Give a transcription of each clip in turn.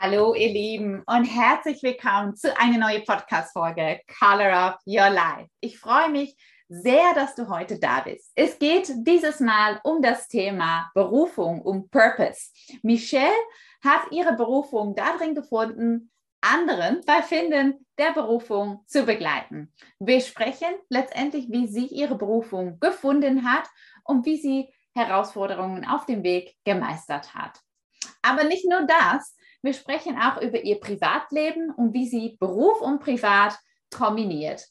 Hallo ihr Lieben und herzlich willkommen zu einer neuen Podcast-Folge Color Up Your Life. Ich freue mich sehr, dass du heute da bist. Es geht dieses Mal um das Thema Berufung, um Purpose. Michelle hat ihre Berufung darin gefunden, anderen bei Finden der Berufung zu begleiten. Wir sprechen letztendlich, wie sie ihre Berufung gefunden hat und wie sie Herausforderungen auf dem Weg gemeistert hat. Aber nicht nur das, wir sprechen auch über ihr Privatleben und wie sie Beruf und Privat kombiniert.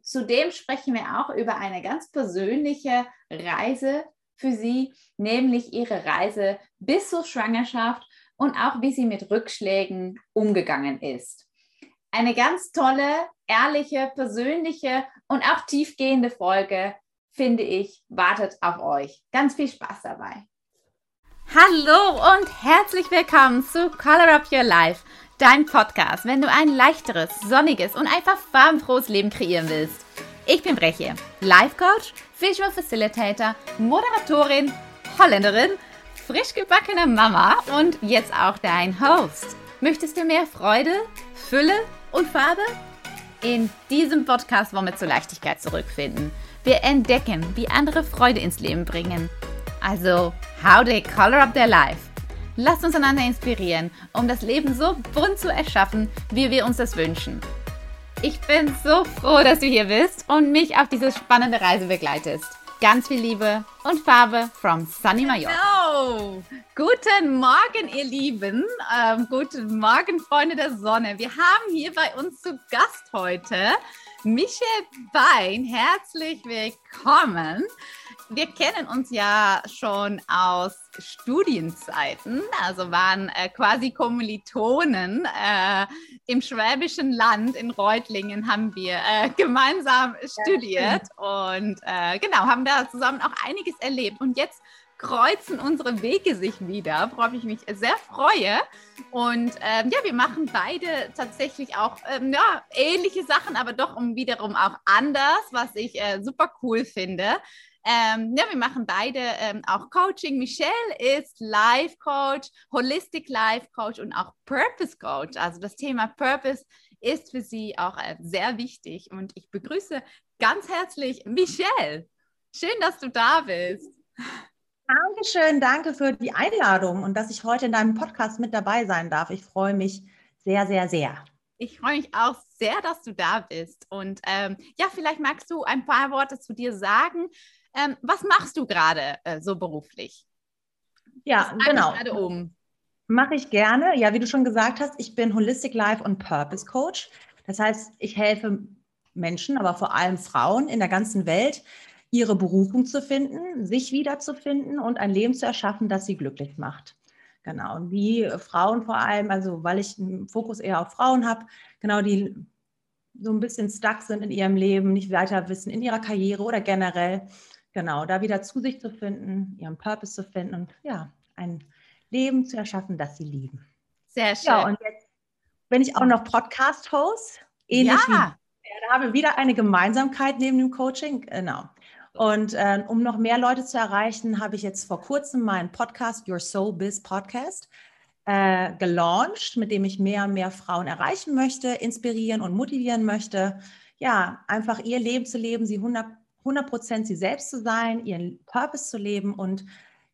Zudem sprechen wir auch über eine ganz persönliche Reise für sie, nämlich ihre Reise bis zur Schwangerschaft und auch wie sie mit Rückschlägen umgegangen ist. Eine ganz tolle, ehrliche, persönliche und auch tiefgehende Folge, finde ich, wartet auf euch. Ganz viel Spaß dabei. Hallo und herzlich willkommen zu Color Up Your Life, dein Podcast, wenn du ein leichteres, sonniges und einfach farbenfrohes Leben kreieren willst. Ich bin Breche, Life Coach, Visual Facilitator, Moderatorin, Holländerin, frisch gebackene Mama und jetzt auch dein Host. Möchtest du mehr Freude, Fülle und Farbe? In diesem Podcast wollen wir zur Leichtigkeit zurückfinden. Wir entdecken, wie andere Freude ins Leben bringen also, how they color up their life. Lasst uns einander inspirieren, um das Leben so bunt zu erschaffen, wie wir uns das wünschen. Ich bin so froh, dass du hier bist und mich auf diese spannende Reise begleitest. Ganz viel Liebe und Farbe from Sunny Mallorca. Hallo! Guten Morgen, ihr Lieben. Ähm, guten Morgen, Freunde der Sonne. Wir haben hier bei uns zu Gast heute Michelle Bein. Herzlich willkommen wir kennen uns ja schon aus Studienzeiten, also waren äh, quasi Kommilitonen. Äh, Im Schwäbischen Land in Reutlingen haben wir äh, gemeinsam studiert ja, und äh, genau, haben da zusammen auch einiges erlebt. Und jetzt kreuzen unsere Wege sich wieder, worauf ich mich sehr freue. Und ähm, ja, wir machen beide tatsächlich auch ähm, ja, ähnliche Sachen, aber doch um wiederum auch anders, was ich äh, super cool finde. Ähm, ja, wir machen beide ähm, auch Coaching. Michelle ist Life Coach, Holistic Life Coach und auch Purpose Coach. Also das Thema Purpose ist für sie auch äh, sehr wichtig. Und ich begrüße ganz herzlich Michelle. Schön, dass du da bist. Dankeschön, danke für die Einladung und dass ich heute in deinem Podcast mit dabei sein darf. Ich freue mich sehr, sehr, sehr. Ich freue mich auch sehr, dass du da bist. Und ähm, ja, vielleicht magst du ein paar Worte zu dir sagen. Ähm, was machst du gerade äh, so beruflich? Ja, genau. Um? Mache ich gerne. Ja, wie du schon gesagt hast, ich bin Holistic Life und Purpose Coach. Das heißt, ich helfe Menschen, aber vor allem Frauen in der ganzen Welt, ihre Berufung zu finden, sich wiederzufinden und ein Leben zu erschaffen, das sie glücklich macht. Genau. Und wie Frauen vor allem, also weil ich einen Fokus eher auf Frauen habe, genau, die so ein bisschen stuck sind in ihrem Leben, nicht weiter wissen in ihrer Karriere oder generell Genau, da wieder zu sich zu finden, ihren Purpose zu finden und ja, ein Leben zu erschaffen, das sie lieben. Sehr schön. Ja, und jetzt bin ich auch noch Podcast-Host, ähnlich ja. wie, da haben wir wieder eine Gemeinsamkeit neben dem Coaching, genau. Und äh, um noch mehr Leute zu erreichen, habe ich jetzt vor kurzem meinen Podcast Your Soul Biz Podcast äh, gelauncht, mit dem ich mehr und mehr Frauen erreichen möchte, inspirieren und motivieren möchte, ja, einfach ihr Leben zu leben, sie 100 100% sie selbst zu sein, ihren Purpose zu leben und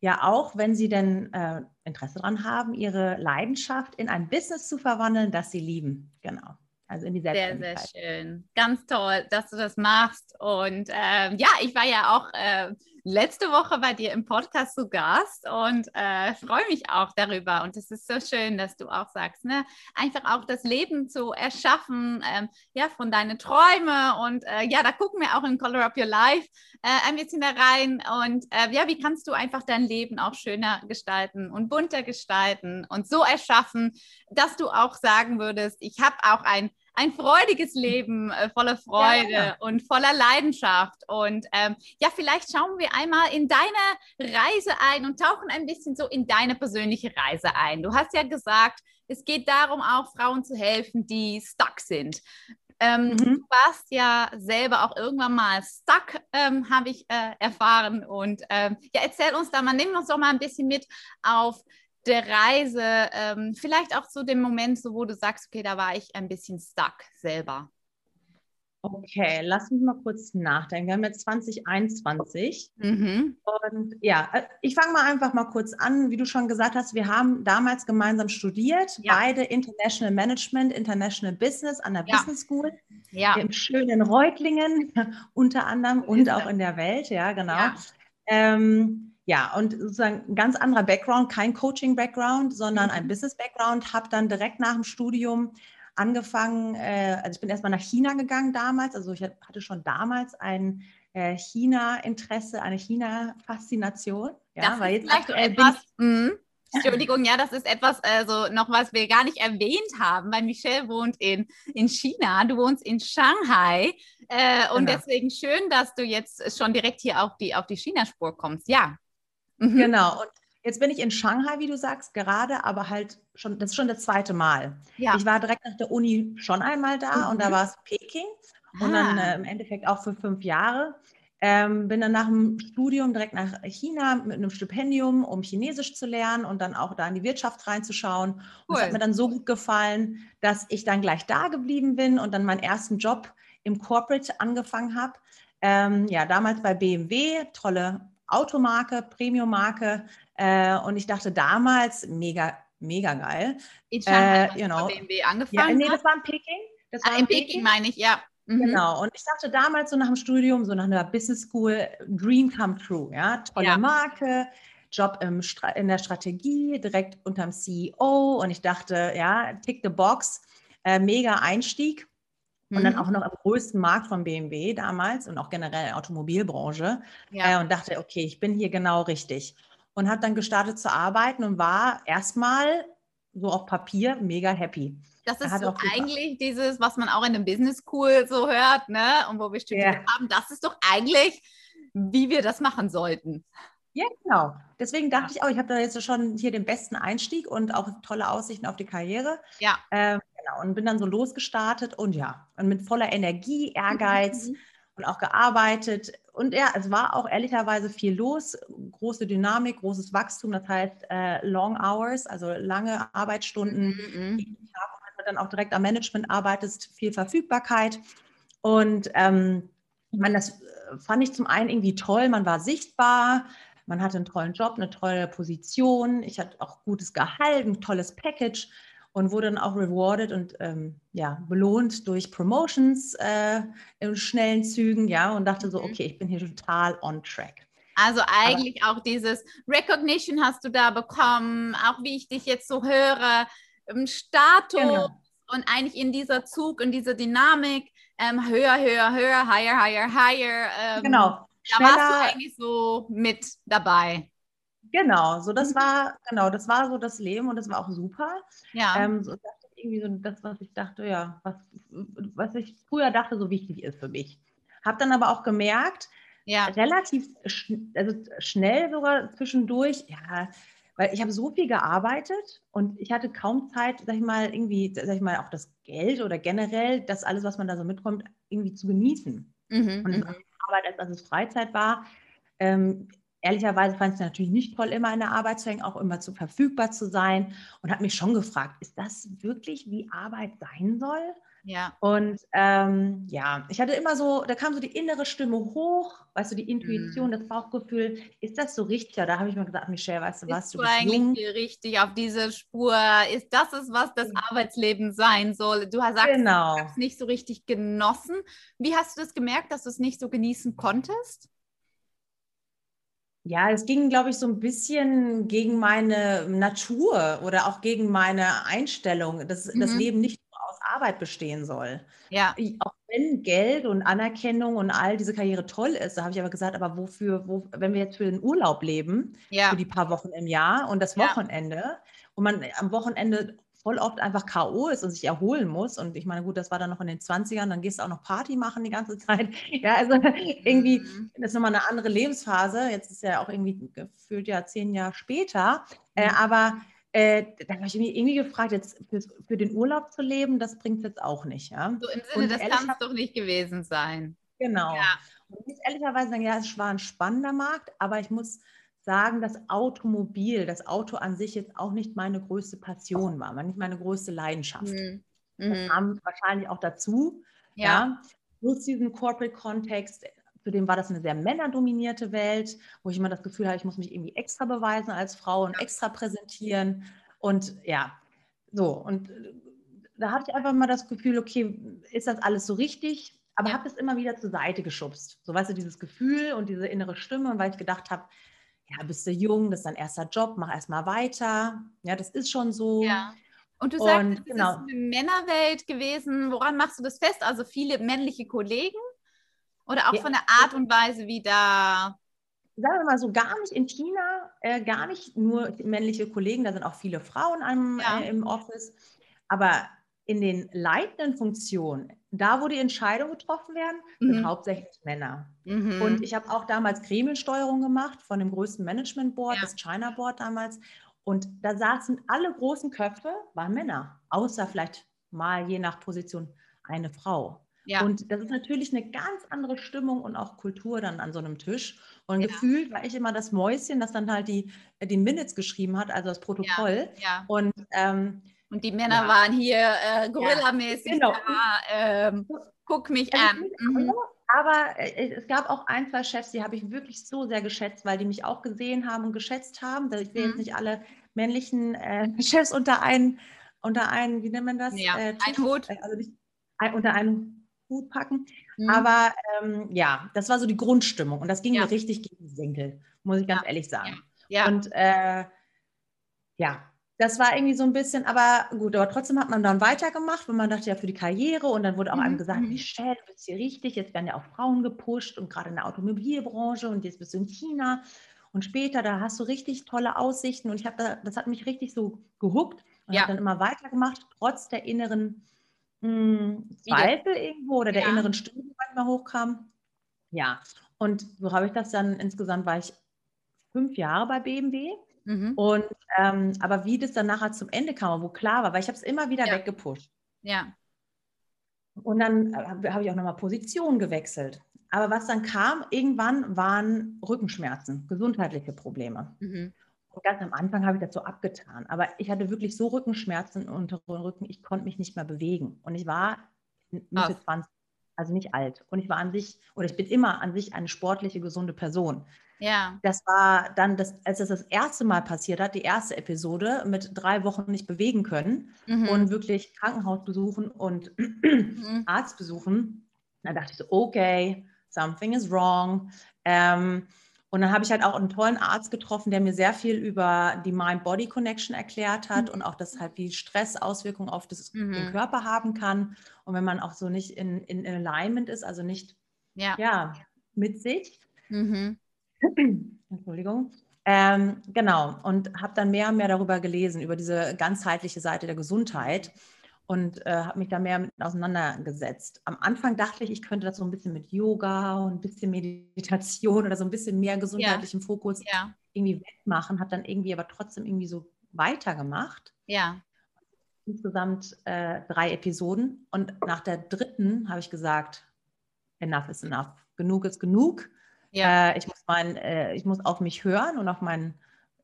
ja auch, wenn sie denn äh, Interesse daran haben, ihre Leidenschaft in ein Business zu verwandeln, das sie lieben. Genau. Also in die Selbstständigkeit. Sehr, sehr schön. Ganz toll, dass du das machst. Und ähm, ja, ich war ja auch äh, letzte Woche bei dir im Podcast zu Gast und äh, freue mich auch darüber. Und es ist so schön, dass du auch sagst, ne? einfach auch das Leben zu erschaffen, ähm, ja, von deinen Träumen. Und äh, ja, da gucken wir auch in Color Up Your Life äh, ein bisschen da rein. Und äh, ja, wie kannst du einfach dein Leben auch schöner gestalten und bunter gestalten und so erschaffen, dass du auch sagen würdest, ich habe auch ein ein freudiges Leben äh, voller Freude ja, ja. und voller Leidenschaft. Und ähm, ja, vielleicht schauen wir einmal in deine Reise ein und tauchen ein bisschen so in deine persönliche Reise ein. Du hast ja gesagt, es geht darum, auch Frauen zu helfen, die stuck sind. Ähm, mhm. Du warst ja selber auch irgendwann mal stuck, ähm, habe ich äh, erfahren. Und ähm, ja, erzähl uns da mal, nimm uns doch mal ein bisschen mit auf der Reise, ähm, vielleicht auch so dem Moment, so wo du sagst, okay, da war ich ein bisschen stuck selber? Okay, lass mich mal kurz nachdenken. Wir haben jetzt 2021. Mhm. Und ja, äh, ich fange mal einfach mal kurz an. Wie du schon gesagt hast, wir haben damals gemeinsam studiert, ja. beide International Management, International Business an der ja. Business School. Ja. Im schönen Reutlingen unter anderem und auch in der Welt, ja, genau. Ähm, ja, und sozusagen ein ganz anderer Background, kein Coaching-Background, sondern mhm. ein Business-Background. Habe dann direkt nach dem Studium angefangen, äh, also ich bin erstmal nach China gegangen damals, also ich hatte schon damals ein äh, China-Interesse, eine China-Faszination. Ja, das weil jetzt aktuell etwas, bin ich, Entschuldigung, ja, das ist etwas, also noch was wir gar nicht erwähnt haben, weil Michelle wohnt in, in China, du wohnst in Shanghai äh, und genau. deswegen schön, dass du jetzt schon direkt hier auf die, auf die China-Spur kommst, ja. Mhm. Genau, und Jetzt bin ich in Shanghai, wie du sagst, gerade, aber halt schon, das ist schon das zweite Mal. Ja. Ich war direkt nach der Uni schon einmal da mhm. und da war es Peking und dann ah. äh, im Endeffekt auch für fünf Jahre. Ähm, bin dann nach dem Studium direkt nach China mit einem Stipendium, um Chinesisch zu lernen und dann auch da in die Wirtschaft reinzuschauen. Cool. es hat mir dann so gut gefallen, dass ich dann gleich da geblieben bin und dann meinen ersten Job im Corporate angefangen habe. Ähm, ja, damals bei BMW, tolle Automarke, Premium-Marke. Äh, und ich dachte damals, mega, mega geil. In Shanghai äh, you know. BMW angefangen? Ja, nee, das war in Peking. Das ah, war in Peking, Peking meine ich, ja. Mhm. Genau, und ich dachte damals so nach dem Studium, so nach einer Business School, Dream come true, ja, tolle ja. Marke, Job im, in der Strategie, direkt unterm CEO und ich dachte, ja, tick the box, äh, mega Einstieg und dann mhm. auch noch im größten Markt von BMW damals und auch generell Automobilbranche ja. äh, und dachte, okay, ich bin hier genau richtig. Und habe dann gestartet zu arbeiten und war erstmal so auf Papier mega happy. Das ist so eigentlich dieses, was man auch in einem Business School so hört, ne? Und wo wir studiert ja. haben, das ist doch eigentlich, wie wir das machen sollten. Ja, genau. Deswegen dachte ich auch, ich habe da jetzt schon hier den besten Einstieg und auch tolle Aussichten auf die Karriere. Ja. Ähm, genau. Und bin dann so losgestartet und ja, und mit voller Energie, Ehrgeiz mhm. und auch gearbeitet. Und ja, es war auch ehrlicherweise viel los, große Dynamik, großes Wachstum, das heißt äh, Long Hours, also lange Arbeitsstunden. Mhm. Du dann auch direkt am Management arbeitest, viel Verfügbarkeit. Und ähm, ich meine, das äh, fand ich zum einen irgendwie toll, man war sichtbar, man hatte einen tollen Job, eine tolle Position. Ich hatte auch gutes Gehalt, ein tolles Package und wurde dann auch rewarded und ähm, ja, belohnt durch Promotions äh, in schnellen Zügen, ja, und dachte so, mhm. okay, ich bin hier total on track. Also eigentlich Aber, auch dieses Recognition hast du da bekommen, auch wie ich dich jetzt so höre, Status genau. und eigentlich in dieser Zug, in dieser Dynamik, ähm, höher, höher, höher, higher, higher, higher. Ähm, genau. Da warst du eigentlich so mit dabei. Genau, so das mhm. war, genau, das war so das Leben und das war auch super. Ja. Ähm, so, das irgendwie so das, was ich dachte, ja, was, was ich früher dachte, so wichtig ist für mich. Habe dann aber auch gemerkt, ja. relativ schn also schnell sogar zwischendurch, ja, weil ich habe so viel gearbeitet und ich hatte kaum Zeit, sag ich mal, irgendwie, sag ich mal, auch das Geld oder generell das alles, was man da so mitkommt, irgendwie zu genießen. Mhm, und mhm. Arbeit, als dass es Freizeit war. Ähm, ehrlicherweise fand ich es natürlich nicht toll, immer in der Arbeit zu hängen, auch immer zu verfügbar zu sein und habe mich schon gefragt, ist das wirklich, wie Arbeit sein soll? Ja. Und ähm, ja, ich hatte immer so, da kam so die innere Stimme hoch, weißt du, die Intuition, mm. das Bauchgefühl, ist das so richtig? Ja, da habe ich mir gesagt, Michelle, weißt du was, du bist eigentlich jung. richtig auf diese Spur? Ist das es, was das ja. Arbeitsleben sein soll? Du hast gesagt, genau. du hast es nicht so richtig genossen. Wie hast du das gemerkt, dass du es nicht so genießen konntest? Ja, es ging, glaube ich, so ein bisschen gegen meine Natur oder auch gegen meine Einstellung, dass mhm. das Leben nicht Arbeit bestehen soll. Ja. Auch wenn Geld und Anerkennung und all diese Karriere toll ist, da habe ich aber gesagt, aber wofür, wo, wenn wir jetzt für den Urlaub leben, ja. für die paar Wochen im Jahr und das Wochenende ja. und man am Wochenende voll oft einfach K.O. ist und sich erholen muss. Und ich meine, gut, das war dann noch in den 20ern, dann gehst du auch noch Party machen die ganze Zeit. Ja, also irgendwie, mhm. das ist nochmal eine andere Lebensphase. Jetzt ist ja auch irgendwie gefühlt ja zehn Jahre später. Äh, mhm. aber äh, da habe ich mich irgendwie gefragt, jetzt für, für, den Urlaub zu leben, das bringt es jetzt auch nicht. Ja? So im Sinne, und das kann es doch nicht gewesen sein. Genau. Ja. Und ich muss ehrlicherweise sagen, ja, es war ein spannender Markt, aber ich muss sagen, dass Automobil, das Auto an sich jetzt auch nicht meine größte Passion war, nicht meine größte Leidenschaft. Mhm. Das mhm. kam wahrscheinlich auch dazu. Ja. ja. Plus diesen Corporate-Kontext, zudem war das eine sehr männerdominierte Welt, wo ich immer das Gefühl habe, ich muss mich irgendwie extra beweisen als Frau und extra präsentieren. Und ja, so. Und äh, da hatte ich einfach mal das Gefühl, okay, ist das alles so richtig? Aber ja. habe es immer wieder zur Seite geschubst. So, weißt du, dieses Gefühl und diese innere Stimme, weil ich gedacht habe, ja, bist du jung, das ist dein erster Job, mach erstmal weiter. Ja, das ist schon so. Ja. Und du sagst, es genau. ist eine Männerwelt gewesen. Woran machst du das fest? Also viele männliche Kollegen? Oder auch ja. von der Art und Weise, wie da. Sagen wir mal so, gar nicht in China, äh, gar nicht nur männliche Kollegen, da sind auch viele Frauen am, ja. äh, im Office. Aber in den leitenden Funktionen, da wo die Entscheidungen getroffen werden, mhm. sind hauptsächlich Männer. Mhm. Und ich habe auch damals Gremiensteuerung gemacht von dem größten Management Board, ja. das China Board damals. Und da saßen alle großen Köpfe, waren Männer, außer vielleicht mal je nach Position eine Frau. Ja. Und das ist natürlich eine ganz andere Stimmung und auch Kultur dann an so einem Tisch. Und ja. gefühlt war ich immer das Mäuschen, das dann halt die, die Minutes geschrieben hat, also das Protokoll. Ja. Und ähm, und die Männer ja. waren hier äh, gorillamäßig. Ja, genau. ähm, guck mich also an. Mhm. Aber äh, es gab auch ein, zwei Chefs, die habe ich wirklich so sehr geschätzt, weil die mich auch gesehen haben und geschätzt haben. Ich will mhm. jetzt nicht alle männlichen äh, Chefs unter einen, unter einen, wie nennt man das? Ja, äh, ein Hut. Äh, also nicht unter einen Hut packen. Mhm. Aber ähm, ja, das war so die Grundstimmung und das ging ja. mir richtig gegen den Senkel, muss ich ganz ehrlich sagen. Ja. Und äh, ja, das war irgendwie so ein bisschen, aber gut, aber trotzdem hat man dann weitergemacht, weil man dachte ja für die Karriere und dann wurde auch mhm. einem gesagt, mhm. Michelle, du bist hier richtig, jetzt werden ja auch Frauen gepusht und gerade in der Automobilbranche und jetzt bist du in China und später, da hast du richtig tolle Aussichten und ich habe da, das hat mich richtig so gehuckt und ja. habe dann immer weitergemacht, trotz der inneren mh, hm, Zweifel irgendwo oder der ja. inneren Stimme, die manchmal hochkam. Ja, und so habe ich das dann, insgesamt war ich fünf Jahre bei BMW Mhm. Und ähm, aber wie das dann nachher zum Ende kam, wo klar war, weil ich habe es immer wieder ja. weggepusht. Ja. Und dann äh, habe ich auch nochmal Position gewechselt. Aber was dann kam, irgendwann waren Rückenschmerzen, gesundheitliche Probleme. Mhm. Und ganz am Anfang habe ich das so abgetan. Aber ich hatte wirklich so Rückenschmerzen im unteren Rücken, ich konnte mich nicht mehr bewegen. Und ich war Mitte Ach. 20, also nicht alt. Und ich war an sich, oder ich bin immer an sich eine sportliche, gesunde Person. Ja. Das war dann, das, als das das erste Mal passiert hat, die erste Episode mit drei Wochen nicht bewegen können mhm. und wirklich Krankenhaus besuchen und mhm. Arzt besuchen. Da dachte ich so, okay, something is wrong. Ähm, und dann habe ich halt auch einen tollen Arzt getroffen, der mir sehr viel über die Mind-Body-Connection erklärt hat mhm. und auch, dass halt wie Stress Auswirkungen auf das, mhm. den Körper haben kann. Und wenn man auch so nicht in, in, in Alignment ist, also nicht ja. ja mit sich, mhm. Entschuldigung. Ähm, genau, und habe dann mehr und mehr darüber gelesen, über diese ganzheitliche Seite der Gesundheit und äh, habe mich da mehr mit auseinandergesetzt. Am Anfang dachte ich, ich könnte das so ein bisschen mit Yoga und ein bisschen Meditation oder so ein bisschen mehr gesundheitlichem ja. Fokus ja. irgendwie wegmachen, habe dann irgendwie aber trotzdem irgendwie so weitergemacht. Ja. Insgesamt äh, drei Episoden und nach der dritten habe ich gesagt, enough is enough. Genug ist genug. Ja. Äh, ich, muss mein, äh, ich muss auf mich hören und auf, mein,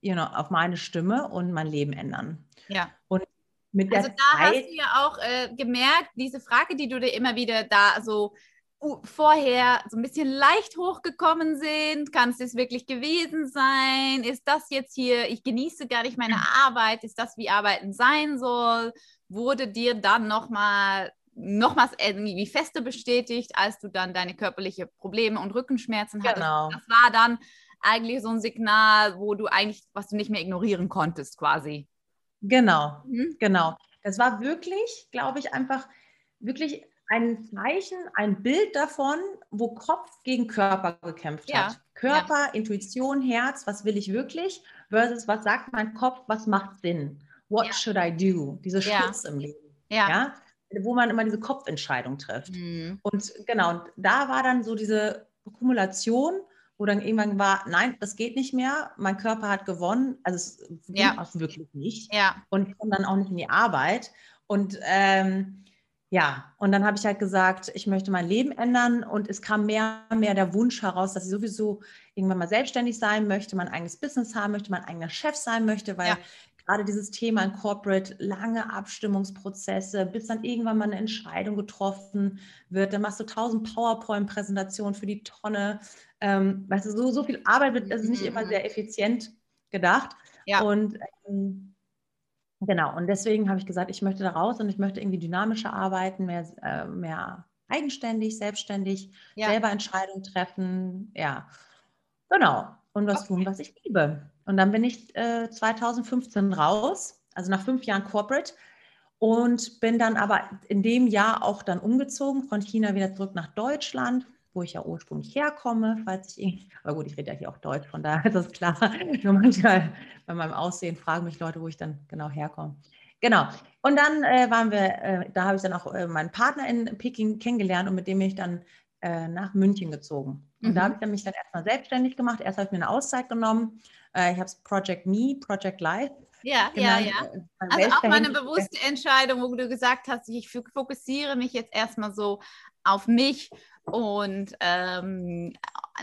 you know, auf meine Stimme und mein Leben ändern. Ja. Und mit der also da Zeit, hast du ja auch äh, gemerkt, diese Frage, die du dir immer wieder da so uh, vorher so ein bisschen leicht hochgekommen sind, kann es das wirklich gewesen sein? Ist das jetzt hier, ich genieße gar nicht meine Arbeit, ist das, wie Arbeiten sein soll? Wurde dir dann nochmal nochmals irgendwie feste bestätigt, als du dann deine körperlichen Probleme und Rückenschmerzen hattest. Genau. Das war dann eigentlich so ein Signal, wo du eigentlich, was du nicht mehr ignorieren konntest, quasi. Genau, mhm. genau. Das war wirklich, glaube ich, einfach wirklich ein Zeichen, ein Bild davon, wo Kopf gegen Körper gekämpft ja. hat. Körper, ja. Intuition, Herz, was will ich wirklich? Versus was sagt mein Kopf, was macht Sinn? What ja. should I do? Diese Schutz im Leben. Ja wo man immer diese Kopfentscheidung trifft. Mhm. Und genau, und da war dann so diese Kumulation, wo dann irgendwann war, nein, das geht nicht mehr, mein Körper hat gewonnen, also es ging ja. auch wirklich nicht. Ja. Und ich komme dann auch nicht in die Arbeit. Und ähm, ja, und dann habe ich halt gesagt, ich möchte mein Leben ändern und es kam mehr und mehr der Wunsch heraus, dass ich sowieso irgendwann mal selbstständig sein möchte, mein eigenes Business haben möchte, mein eigener Chef sein möchte, weil ja. Gerade dieses Thema in Corporate, lange Abstimmungsprozesse, bis dann irgendwann mal eine Entscheidung getroffen wird, dann machst du tausend PowerPoint-Präsentationen für die Tonne, ähm, weißt du, so, so viel Arbeit wird, das ist nicht immer mhm. sehr effizient gedacht. Ja. Und ähm, Genau, und deswegen habe ich gesagt, ich möchte da raus und ich möchte irgendwie dynamischer arbeiten, mehr, äh, mehr eigenständig, selbstständig, ja. selber Entscheidungen treffen. Ja, genau. Und was okay. tun, was ich liebe. Und dann bin ich äh, 2015 raus, also nach fünf Jahren Corporate und bin dann aber in dem Jahr auch dann umgezogen von China wieder zurück nach Deutschland wo ich ja ursprünglich herkomme, falls ich aber gut, ich rede ja hier auch Deutsch, von daher ist das klar. Nur manchmal bei meinem Aussehen fragen mich Leute, wo ich dann genau herkomme. Genau. Und dann äh, waren wir, äh, da habe ich dann auch äh, meinen Partner in Peking kennengelernt und mit dem ich dann äh, nach München gezogen. Und mhm. da habe ich mich dann erstmal selbstständig gemacht. Erst habe ich mir eine Auszeit genommen. Äh, ich habe es Project Me, Project Life ja, genannt. ja, ja. Äh, also auch mal eine bewusste Entscheidung, wo du gesagt hast, ich fokussiere mich jetzt erstmal so auf mich und ähm,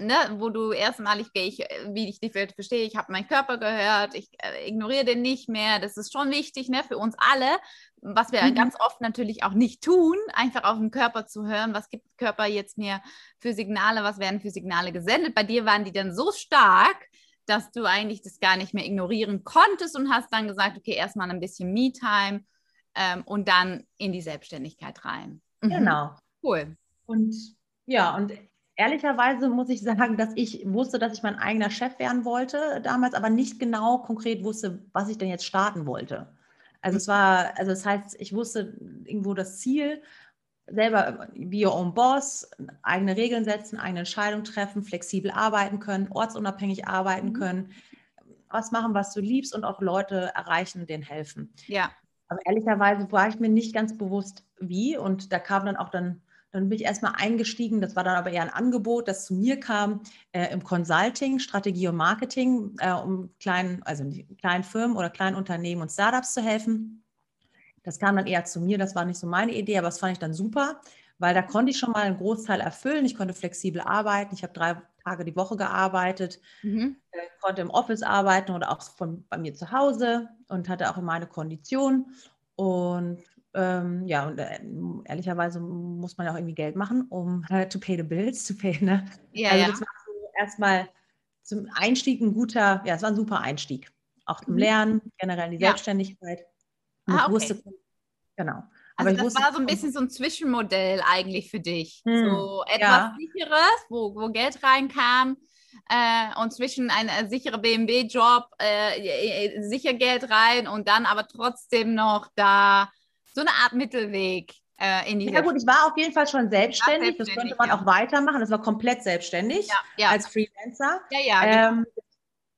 ne, wo du erstmalig, ich, wie ich die Welt verstehe, ich habe meinen Körper gehört, ich äh, ignoriere den nicht mehr. Das ist schon wichtig ne, für uns alle, was wir mhm. ganz oft natürlich auch nicht tun, einfach auf den Körper zu hören, was gibt Körper jetzt mir für Signale, was werden für Signale gesendet. Bei dir waren die dann so stark, dass du eigentlich das gar nicht mehr ignorieren konntest und hast dann gesagt, okay, erstmal ein bisschen Me-Time ähm, und dann in die Selbstständigkeit rein. Mhm. Genau. Cool. Und ja, und ehrlicherweise muss ich sagen, dass ich wusste, dass ich mein eigener Chef werden wollte damals, aber nicht genau konkret wusste, was ich denn jetzt starten wollte. Also es war, also das heißt, ich wusste irgendwo das Ziel, selber wie your own boss, eigene Regeln setzen, eigene Entscheidungen treffen, flexibel arbeiten können, ortsunabhängig arbeiten mhm. können, was machen, was du liebst und auch Leute erreichen, denen helfen. Ja. Aber ehrlicherweise war ich mir nicht ganz bewusst, wie. Und da kam dann auch dann dann bin ich erstmal eingestiegen, das war dann aber eher ein Angebot, das zu mir kam äh, im Consulting, Strategie und Marketing, äh, um kleinen, also kleinen Firmen oder kleinen Unternehmen und Startups zu helfen. Das kam dann eher zu mir, das war nicht so meine Idee, aber das fand ich dann super, weil da konnte ich schon mal einen Großteil erfüllen. Ich konnte flexibel arbeiten, ich habe drei Tage die Woche gearbeitet, mhm. äh, konnte im Office arbeiten oder auch von bei mir zu Hause und hatte auch meine Kondition. Und ähm, ja, und äh, ehrlicherweise muss man ja auch irgendwie Geld machen, um äh, to pay the bills, to pay, ne? Ja, also das war so erstmal zum Einstieg ein guter, ja, es war ein super Einstieg. Auch zum mhm. Lernen, generell in die ja. Selbstständigkeit. Und ah, okay. wusste, genau. Aber also das wusste, war so ein bisschen so ein Zwischenmodell eigentlich für dich. Hm, so etwas ja. sicheres, wo, wo Geld reinkam, äh, und zwischen ein äh, sicherer BMW-Job, äh, sicher Geld rein und dann aber trotzdem noch da so eine Art Mittelweg äh, in die Ja gut, ich war auf jeden Fall schon selbstständig, selbstständig das könnte man ja. auch weitermachen, das war komplett selbstständig ja, als Freelancer. Ja, ja. Genau. Ähm,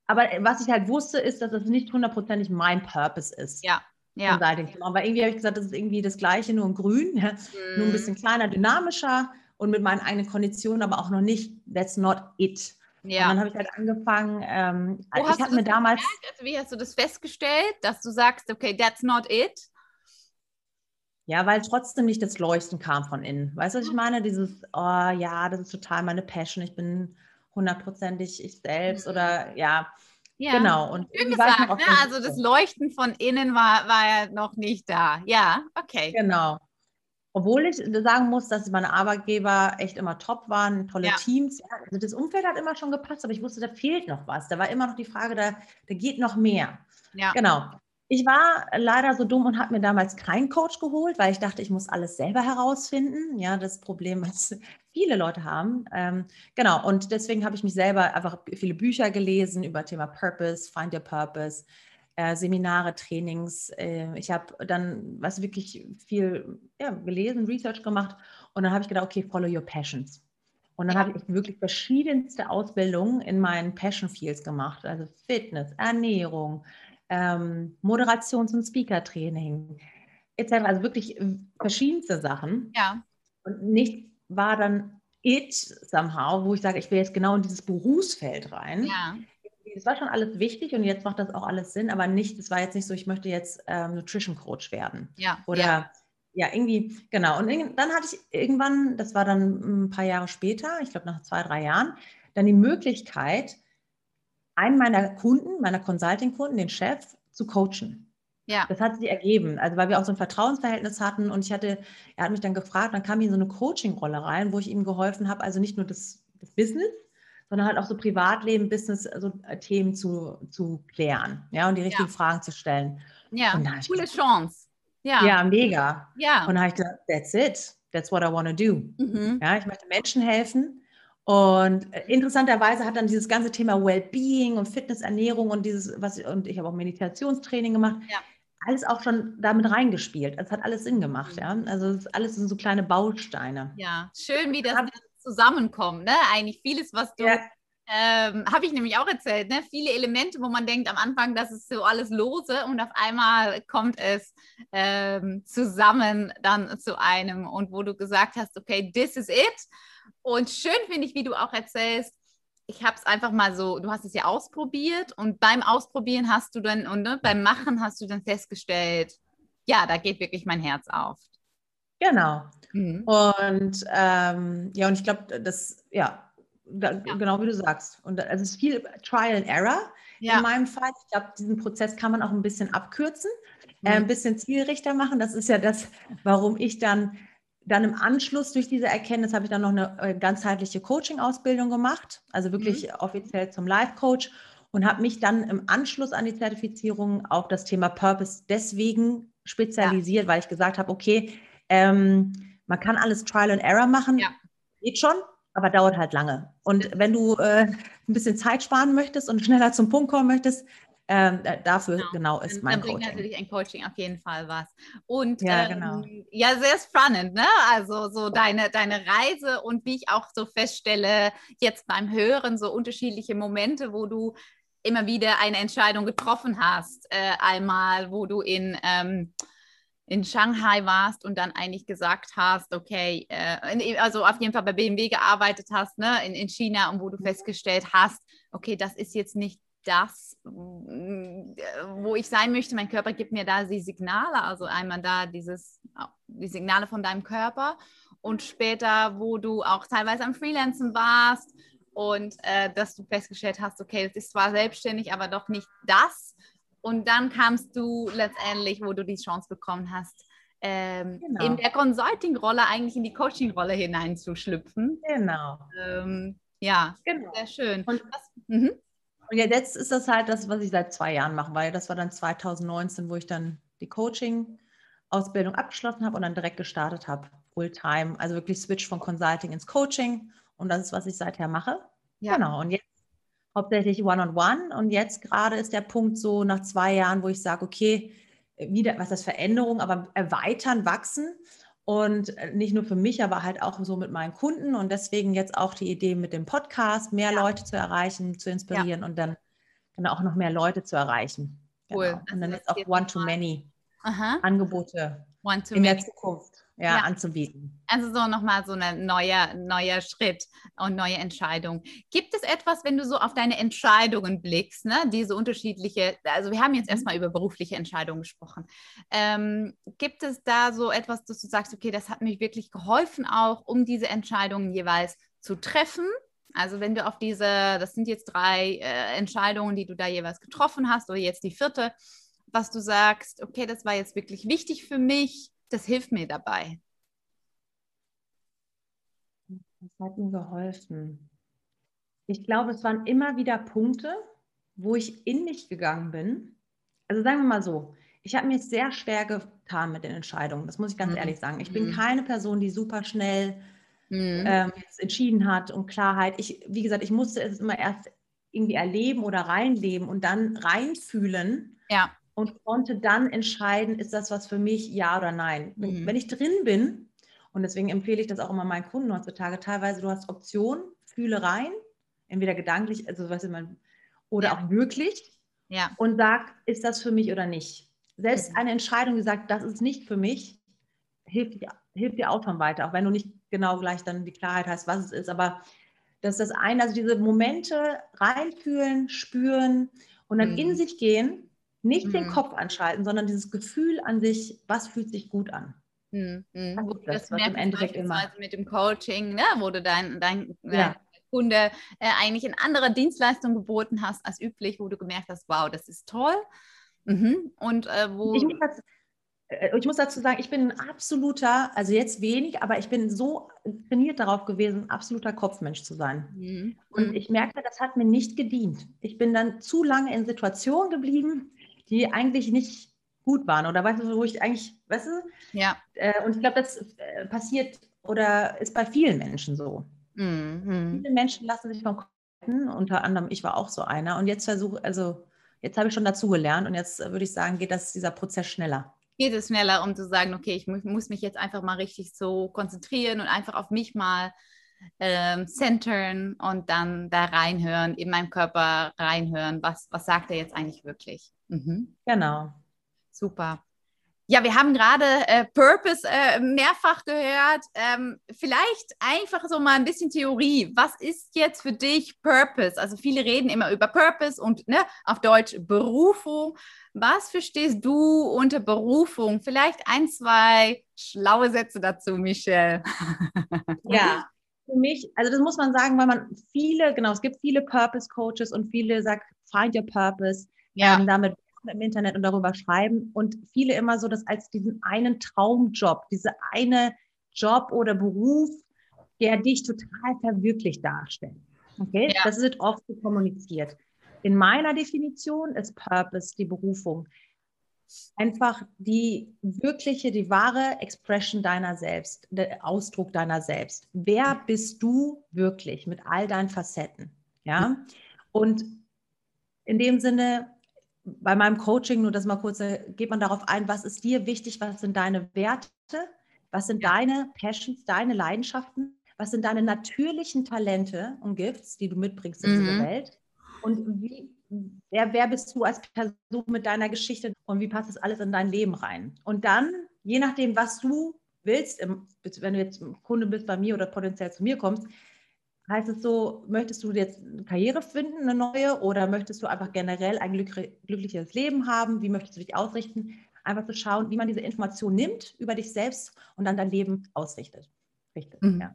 aber was ich halt wusste, ist, dass das nicht hundertprozentig mein Purpose ist. Ja. Ja. Aber irgendwie habe ich gesagt, das ist irgendwie das Gleiche, nur in grün, ja? mm. nur ein bisschen kleiner, dynamischer und mit meinen eigenen Konditionen, aber auch noch nicht, that's not it. Ja. Und dann habe ich halt angefangen, ähm, Wo ich hatte mir damals. Also wie hast du das festgestellt, dass du sagst, okay, that's not it? Ja, weil trotzdem nicht das Leuchten kam von innen. Weißt du, was ich meine? Dieses, oh ja, das ist total meine Passion, ich bin hundertprozentig ich selbst mhm. oder ja. Ja, genau. Und schön gesagt, ne? also das Leuchten von innen war, war ja noch nicht da. Ja, okay. Genau. Obwohl ich sagen muss, dass meine Arbeitgeber echt immer top waren, tolle ja. Teams. Also das Umfeld hat immer schon gepasst, aber ich wusste, da fehlt noch was. Da war immer noch die Frage, da, da geht noch mehr. Ja. Genau. Ich war leider so dumm und habe mir damals keinen Coach geholt, weil ich dachte, ich muss alles selber herausfinden. Ja, das Problem, was viele Leute haben. Ähm, genau, und deswegen habe ich mich selber einfach viele Bücher gelesen über Thema Purpose, Find Your Purpose, äh, Seminare, Trainings. Äh, ich habe dann was wirklich viel ja, gelesen, Research gemacht und dann habe ich gedacht, okay, follow your passions. Und dann habe ich wirklich verschiedenste Ausbildungen in meinen Passion Fields gemacht, also Fitness, Ernährung, ähm, Moderations- und Speaker-Training etc. Also wirklich verschiedenste Sachen. Ja. Und nichts war dann it somehow, wo ich sage, ich will jetzt genau in dieses Berufsfeld rein. Ja. Es war schon alles wichtig und jetzt macht das auch alles Sinn, aber nicht, es war jetzt nicht so, ich möchte jetzt ähm, Nutrition Coach werden. Ja. Oder ja. ja, irgendwie, genau. Und dann hatte ich irgendwann, das war dann ein paar Jahre später, ich glaube nach zwei, drei Jahren, dann die Möglichkeit, einen meiner Kunden, meiner Consulting-Kunden, den Chef, zu coachen. Ja. Das hat sich ergeben, also weil wir auch so ein Vertrauensverhältnis hatten und ich hatte, er hat mich dann gefragt, dann kam ich in so eine Coaching-Rolle rein, wo ich ihm geholfen habe, also nicht nur das, das Business, sondern halt auch so Privatleben, Business, also Themen zu, zu klären, ja, und die richtigen ja. Fragen zu stellen. Ja, coole Chance. Ja. ja, mega. Ja. Und dann habe ich gedacht, that's it. That's what I want to do. Mhm. Ja, ich möchte Menschen helfen. Und äh, interessanterweise hat dann dieses ganze Thema Wellbeing und Fitness, Ernährung und dieses, was und ich habe auch Meditationstraining gemacht, ja. alles auch schon damit reingespielt. Es hat alles Sinn gemacht, mhm. ja. Also alles sind so kleine Bausteine. Ja, schön, wie das zusammenkommt, ne? Eigentlich vieles, was du ja. Ähm, Habe ich nämlich auch erzählt, ne? viele Elemente, wo man denkt am Anfang, das ist so alles lose und auf einmal kommt es ähm, zusammen dann zu einem und wo du gesagt hast, okay, this is it. Und schön finde ich, wie du auch erzählst, ich habe es einfach mal so, du hast es ja ausprobiert und beim Ausprobieren hast du dann und ne, beim Machen hast du dann festgestellt, ja, da geht wirklich mein Herz auf. Genau. Mhm. Und ähm, ja, und ich glaube, das, ja, da, ja. Genau wie du sagst. Und also es ist viel Trial and Error ja. in meinem Fall. Ich glaube, diesen Prozess kann man auch ein bisschen abkürzen, mhm. äh, ein bisschen zielrichter machen. Das ist ja das, warum ich dann, dann im Anschluss durch diese Erkenntnis habe ich dann noch eine äh, ganzheitliche Coaching-Ausbildung gemacht, also wirklich mhm. offiziell zum Life-Coach und habe mich dann im Anschluss an die Zertifizierung auf das Thema Purpose deswegen spezialisiert, ja. weil ich gesagt habe, okay, ähm, man kann alles Trial and Error machen, ja. geht schon, aber dauert halt lange. Und wenn du äh, ein bisschen Zeit sparen möchtest und schneller zum Punkt kommen möchtest, ähm, äh, dafür genau, genau ist mein dann Coaching. Dann bringt natürlich ein Coaching auf jeden Fall was. Und ja, ähm, genau. ja, sehr spannend, ne? Also so deine, deine Reise und wie ich auch so feststelle, jetzt beim Hören so unterschiedliche Momente, wo du immer wieder eine Entscheidung getroffen hast. Äh, einmal, wo du in ähm, in Shanghai warst und dann eigentlich gesagt hast, okay, äh, also auf jeden Fall bei BMW gearbeitet hast, ne, in, in China und wo du mhm. festgestellt hast, okay, das ist jetzt nicht das, wo ich sein möchte. Mein Körper gibt mir da die Signale, also einmal da dieses, die Signale von deinem Körper und später, wo du auch teilweise am Freelancen warst und äh, dass du festgestellt hast, okay, das ist zwar selbstständig, aber doch nicht das, und dann kamst du letztendlich, wo du die Chance bekommen hast, ähm, genau. in der Consulting-Rolle eigentlich in die Coaching-Rolle hineinzuschlüpfen. Genau. Ähm, ja, genau. sehr schön. Und, was, mhm. Und ja, jetzt ist das halt das, was ich seit zwei Jahren mache, weil das war dann 2019, wo ich dann die Coaching-Ausbildung abgeschlossen habe und dann direkt gestartet habe, Fulltime. Also wirklich Switch von Consulting ins Coaching. Und das ist, was ich seither mache. Ja. Genau. Und jetzt hauptsächlich One-on-One. -on -one. Und jetzt gerade ist der Punkt so nach zwei Jahren, wo ich sage, okay, wieder, was ist Veränderung, aber erweitern, wachsen. Und äh, nicht nur für mich, aber halt auch so mit meinen Kunden. Und deswegen jetzt auch die Idee mit dem Podcast, mehr ja. Leute zu erreichen, zu inspirieren ja. und dann, dann auch noch mehr Leute zu erreichen. Cool. Genau. Und dann jetzt auch One-to-Many Angebote in der Zukunft ja, ja. anzubieten. Also so nochmal so ein neuer, neuer Schritt und neue Entscheidung. Gibt es etwas, wenn du so auf deine Entscheidungen blickst, ne, diese unterschiedliche, also wir haben jetzt mhm. erstmal über berufliche Entscheidungen gesprochen. Ähm, gibt es da so etwas, dass du sagst, okay, das hat mich wirklich geholfen auch, um diese Entscheidungen jeweils zu treffen? Also wenn du auf diese, das sind jetzt drei äh, Entscheidungen, die du da jeweils getroffen hast oder jetzt die vierte, was du sagst, okay, das war jetzt wirklich wichtig für mich, das hilft mir dabei. Das hat mir geholfen. Ich glaube, es waren immer wieder Punkte, wo ich in mich gegangen bin. Also sagen wir mal so, ich habe mir sehr schwer getan mit den Entscheidungen. Das muss ich ganz mhm. ehrlich sagen. Ich bin mhm. keine Person, die super schnell mhm. ähm, entschieden hat und Klarheit. Ich, wie gesagt, ich musste es immer erst irgendwie erleben oder reinleben und dann reinfühlen. Ja und konnte dann entscheiden, ist das was für mich, ja oder nein. Mhm. Wenn ich drin bin, und deswegen empfehle ich das auch immer meinen Kunden heutzutage, teilweise du hast Optionen, fühle rein, entweder gedanklich, also was immer, oder ja. auch wirklich, ja. und sag, ist das für mich oder nicht. Selbst mhm. eine Entscheidung, die sagt, das ist nicht für mich, hilft, hilft dir auch schon weiter, auch wenn du nicht genau gleich dann die Klarheit hast, was es ist, aber das ist das eine, also diese Momente reinfühlen, spüren und dann mhm. in sich gehen nicht mhm. den Kopf anschalten, sondern dieses Gefühl an sich, was fühlt sich gut an. Mhm. Wo das, das merkst, im Endeffekt immer. mit dem Coaching, ne? wo du dein, dein, ja. Kunde äh, eigentlich in andere Dienstleistungen geboten hast als üblich, wo du gemerkt hast, wow, das ist toll. Mhm. Und äh, wo. Ich muss, dazu, äh, ich muss, dazu, sagen, ich bin ein absoluter, also jetzt wenig, aber ich bin so trainiert darauf gewesen, ein absoluter Kopfmensch zu sein. Mhm. Und mhm. ich merke, das hat mir nicht gedient. Ich bin dann zu lange in Situationen geblieben, die eigentlich nicht gut waren oder weißt du, wo ich eigentlich, weißt du? Ja. Äh, und ich glaube, das äh, passiert oder ist bei vielen Menschen so. Mhm. Viele Menschen lassen sich Kopf unter anderem ich war auch so einer und jetzt versuche, also jetzt habe ich schon dazu gelernt und jetzt würde ich sagen, geht das dieser Prozess schneller. Geht es schneller, um zu sagen, okay, ich muss mich jetzt einfach mal richtig so konzentrieren und einfach auf mich mal ähm, centern und dann da reinhören, in meinem Körper reinhören, was, was sagt er jetzt eigentlich wirklich. Mhm. Genau. Super. Ja, wir haben gerade äh, Purpose äh, mehrfach gehört. Ähm, vielleicht einfach so mal ein bisschen Theorie. Was ist jetzt für dich Purpose? Also viele reden immer über Purpose und ne, auf Deutsch Berufung. Was verstehst du unter Berufung? Vielleicht ein, zwei schlaue Sätze dazu, Michelle. ja, für mich, also das muss man sagen, weil man viele, genau, es gibt viele Purpose Coaches und viele sagen, find your purpose. Ja. Ähm, damit im Internet und darüber schreiben und viele immer so das als diesen einen Traumjob, diese eine Job oder Beruf, der dich total verwirklicht darstellt. Okay, ja. das wird oft so kommuniziert. In meiner Definition ist Purpose die Berufung. Einfach die wirkliche, die wahre Expression deiner selbst, der Ausdruck deiner selbst. Wer bist du wirklich mit all deinen Facetten? Ja. Und in dem Sinne bei meinem Coaching, nur das mal kurz, geht man darauf ein, was ist dir wichtig, was sind deine Werte, was sind deine Passions, deine Leidenschaften, was sind deine natürlichen Talente und Gifts, die du mitbringst in mhm. diese Welt und wie, wer, wer bist du als Person mit deiner Geschichte und wie passt das alles in dein Leben rein? Und dann, je nachdem, was du willst, wenn du jetzt Kunde bist bei mir oder potenziell zu mir kommst, Heißt es so, möchtest du jetzt eine Karriere finden, eine neue, oder möchtest du einfach generell ein glückliches Leben haben? Wie möchtest du dich ausrichten? Einfach zu schauen, wie man diese Information nimmt über dich selbst und dann dein Leben ausrichtet. Richtig, mhm. ja.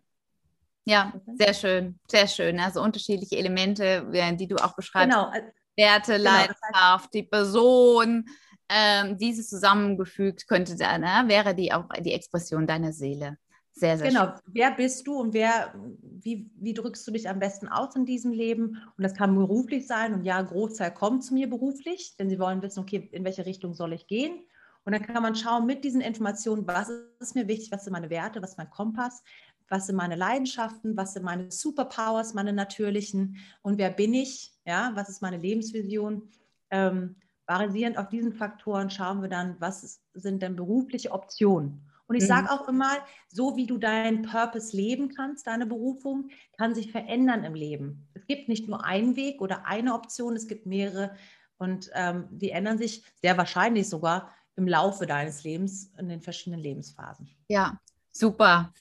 Ja, sehr schön, sehr schön. Also unterschiedliche Elemente, die du auch beschreibst. Genau. Werte, genau, Leidenschaft, das heißt, die Person, ähm, dieses zusammengefügt könnte dann, ne, wäre die auch die Expression deiner Seele. Sehr, sehr genau. Schön. Wer bist du und wer, wie, wie drückst du dich am besten aus in diesem Leben? Und das kann beruflich sein. Und ja, Großteil kommt zu mir beruflich, denn sie wollen wissen, okay, in welche Richtung soll ich gehen? Und dann kann man schauen mit diesen Informationen, was ist mir wichtig, was sind meine Werte, was ist mein Kompass, was sind meine Leidenschaften, was sind meine Superpowers, meine natürlichen und wer bin ich, ja, was ist meine Lebensvision. Ähm, basierend auf diesen Faktoren schauen wir dann, was sind denn berufliche Optionen. Und ich mhm. sage auch immer, so wie du deinen Purpose leben kannst, deine Berufung, kann sich verändern im Leben. Es gibt nicht nur einen Weg oder eine Option, es gibt mehrere und ähm, die ändern sich sehr wahrscheinlich sogar im Laufe deines Lebens in den verschiedenen Lebensphasen. Ja, super.